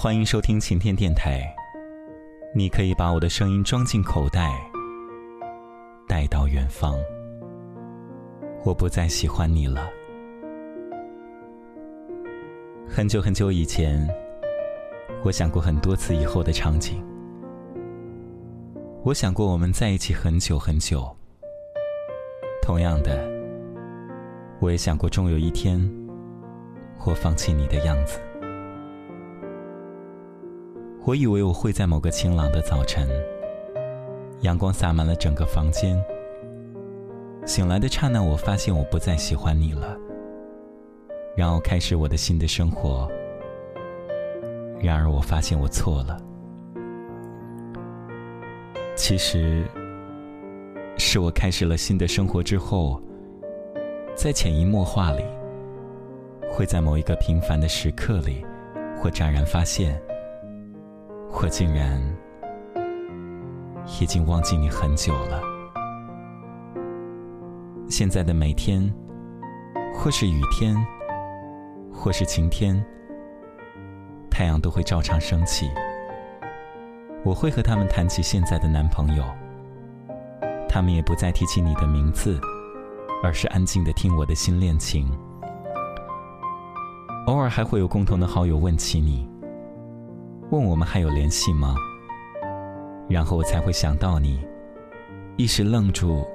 欢迎收听晴天电台。你可以把我的声音装进口袋，带到远方。我不再喜欢你了。很久很久以前，我想过很多次以后的场景。我想过我们在一起很久很久。同样的，我也想过终有一天，我放弃你的样子。我以为我会在某个晴朗的早晨，阳光洒满了整个房间。醒来的刹那，我发现我不再喜欢你了，然后开始我的新的生活。然而，我发现我错了。其实，是我开始了新的生活之后，在潜移默化里，会在某一个平凡的时刻里，或乍然发现，我竟然已经忘记你很久了。现在的每天，或是雨天，或是晴天，太阳都会照常升起。我会和他们谈起现在的男朋友，他们也不再提起你的名字，而是安静的听我的新恋情。偶尔还会有共同的好友问起你，问我们还有联系吗？然后我才会想到你，一时愣住。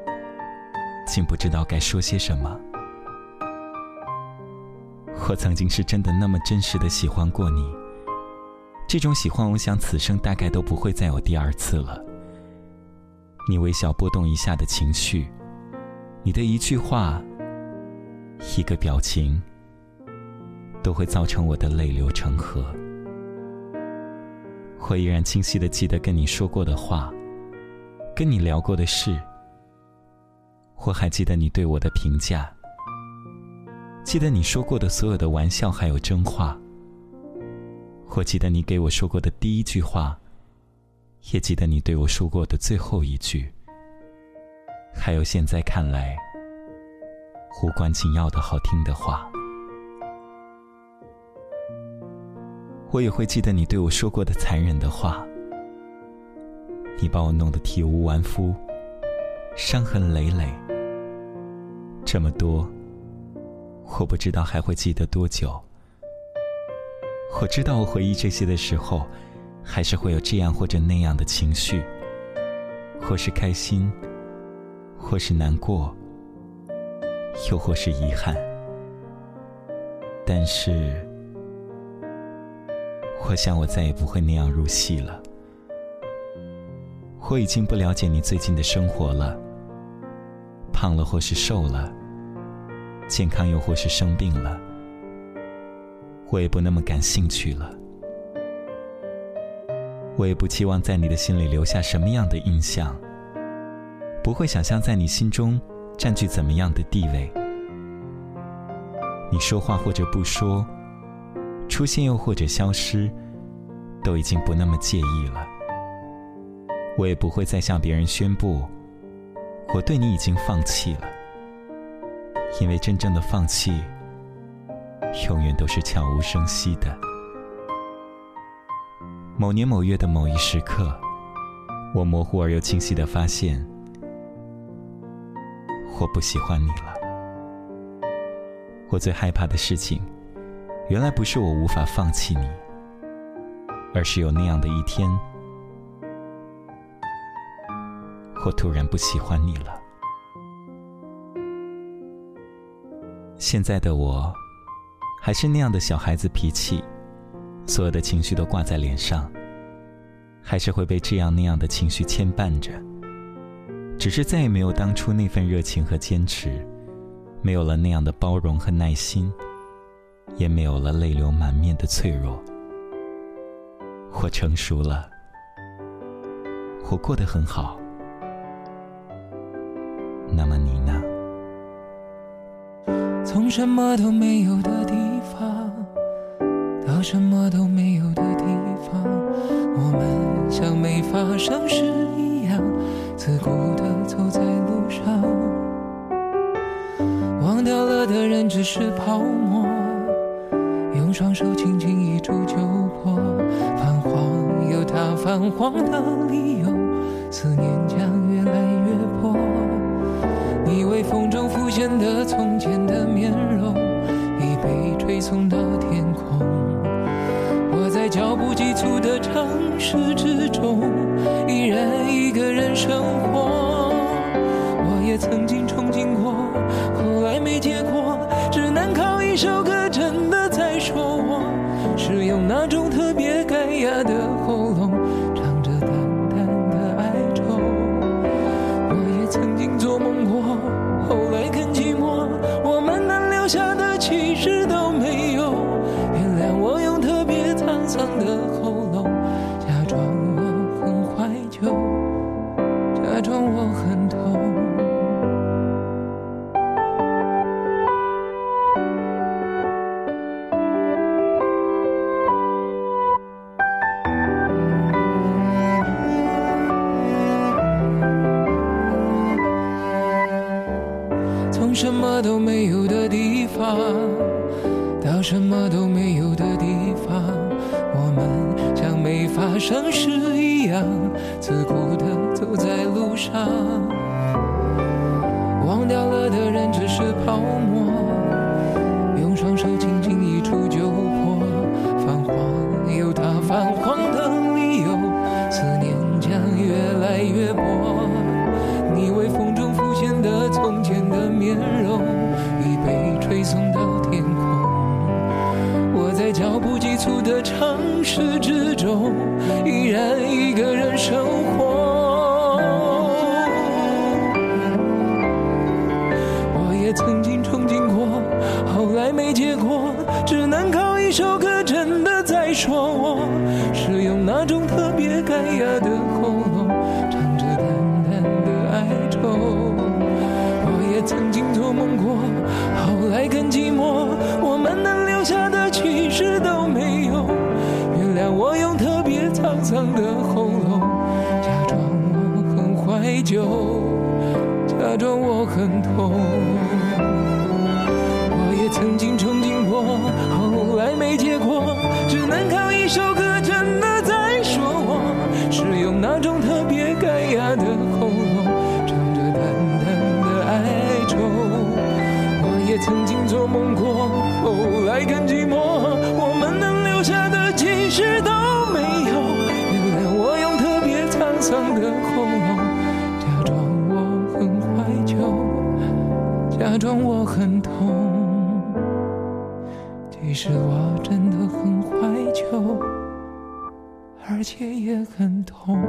竟不知道该说些什么。我曾经是真的那么真实的喜欢过你，这种喜欢，我想此生大概都不会再有第二次了。你微笑波动一下的情绪，你的一句话、一个表情，都会造成我的泪流成河。我依然清晰的记得跟你说过的话，跟你聊过的事。我还记得你对我的评价，记得你说过的所有的玩笑还有真话。我记得你给我说过的第一句话，也记得你对我说过的最后一句，还有现在看来无关紧要的好听的话。我也会记得你对我说过的残忍的话，你把我弄得体无完肤，伤痕累累。这么多，我不知道还会记得多久。我知道，我回忆这些的时候，还是会有这样或者那样的情绪，或是开心，或是难过，又或是遗憾。但是，我想我再也不会那样入戏了。我已经不了解你最近的生活了。胖了或是瘦了，健康又或是生病了，我也不那么感兴趣了。我也不期望在你的心里留下什么样的印象，不会想象在你心中占据怎么样的地位。你说话或者不说，出现又或者消失，都已经不那么介意了。我也不会再向别人宣布。我对你已经放弃了，因为真正的放弃，永远都是悄无声息的。某年某月的某一时刻，我模糊而又清晰的发现，我不喜欢你了。我最害怕的事情，原来不是我无法放弃你，而是有那样的一天。我突然不喜欢你了。现在的我，还是那样的小孩子脾气，所有的情绪都挂在脸上，还是会被这样那样的情绪牵绊着。只是再也没有当初那份热情和坚持，没有了那样的包容和耐心，也没有了泪流满面的脆弱。我成熟了，我过得很好。那么你呢？从什么都没有的地方到什么都没有的地方，我们像没发生事一样，自顾地走在路上。忘掉了的人只是泡沫，双手轻轻一触就破。泛黄有它泛黄的理由，思念将越来越薄。你微风中浮现的从前的面容，已被吹送到天空。我在脚步急促的城市之中，依然一个人生活。我也曾经憧憬过，后来没结果，只能靠一首歌其实都没有。原谅我用特别沧桑的喉咙，假装我很怀旧，假装我很痛。从什么都没有的什么都没有的地方，我们像没发生事一样，自顾地走在路上。忘掉了的人只是泡沫，在脚步急促的城市之中，依然一个人生活。我也曾经憧憬过，后来没结果，只能靠一首歌真的在说别沧桑的喉咙，假装我很怀旧，假装我很痛。我也曾经憧憬过，后来没结果，只能靠一首歌真的在说我，是用那种特别干哑的喉咙，唱着淡淡的哀愁。我也曾经做梦过，后来更寂寞，我们能留下的其实都懂，我很痛。其实我真的很怀旧，而且也很痛。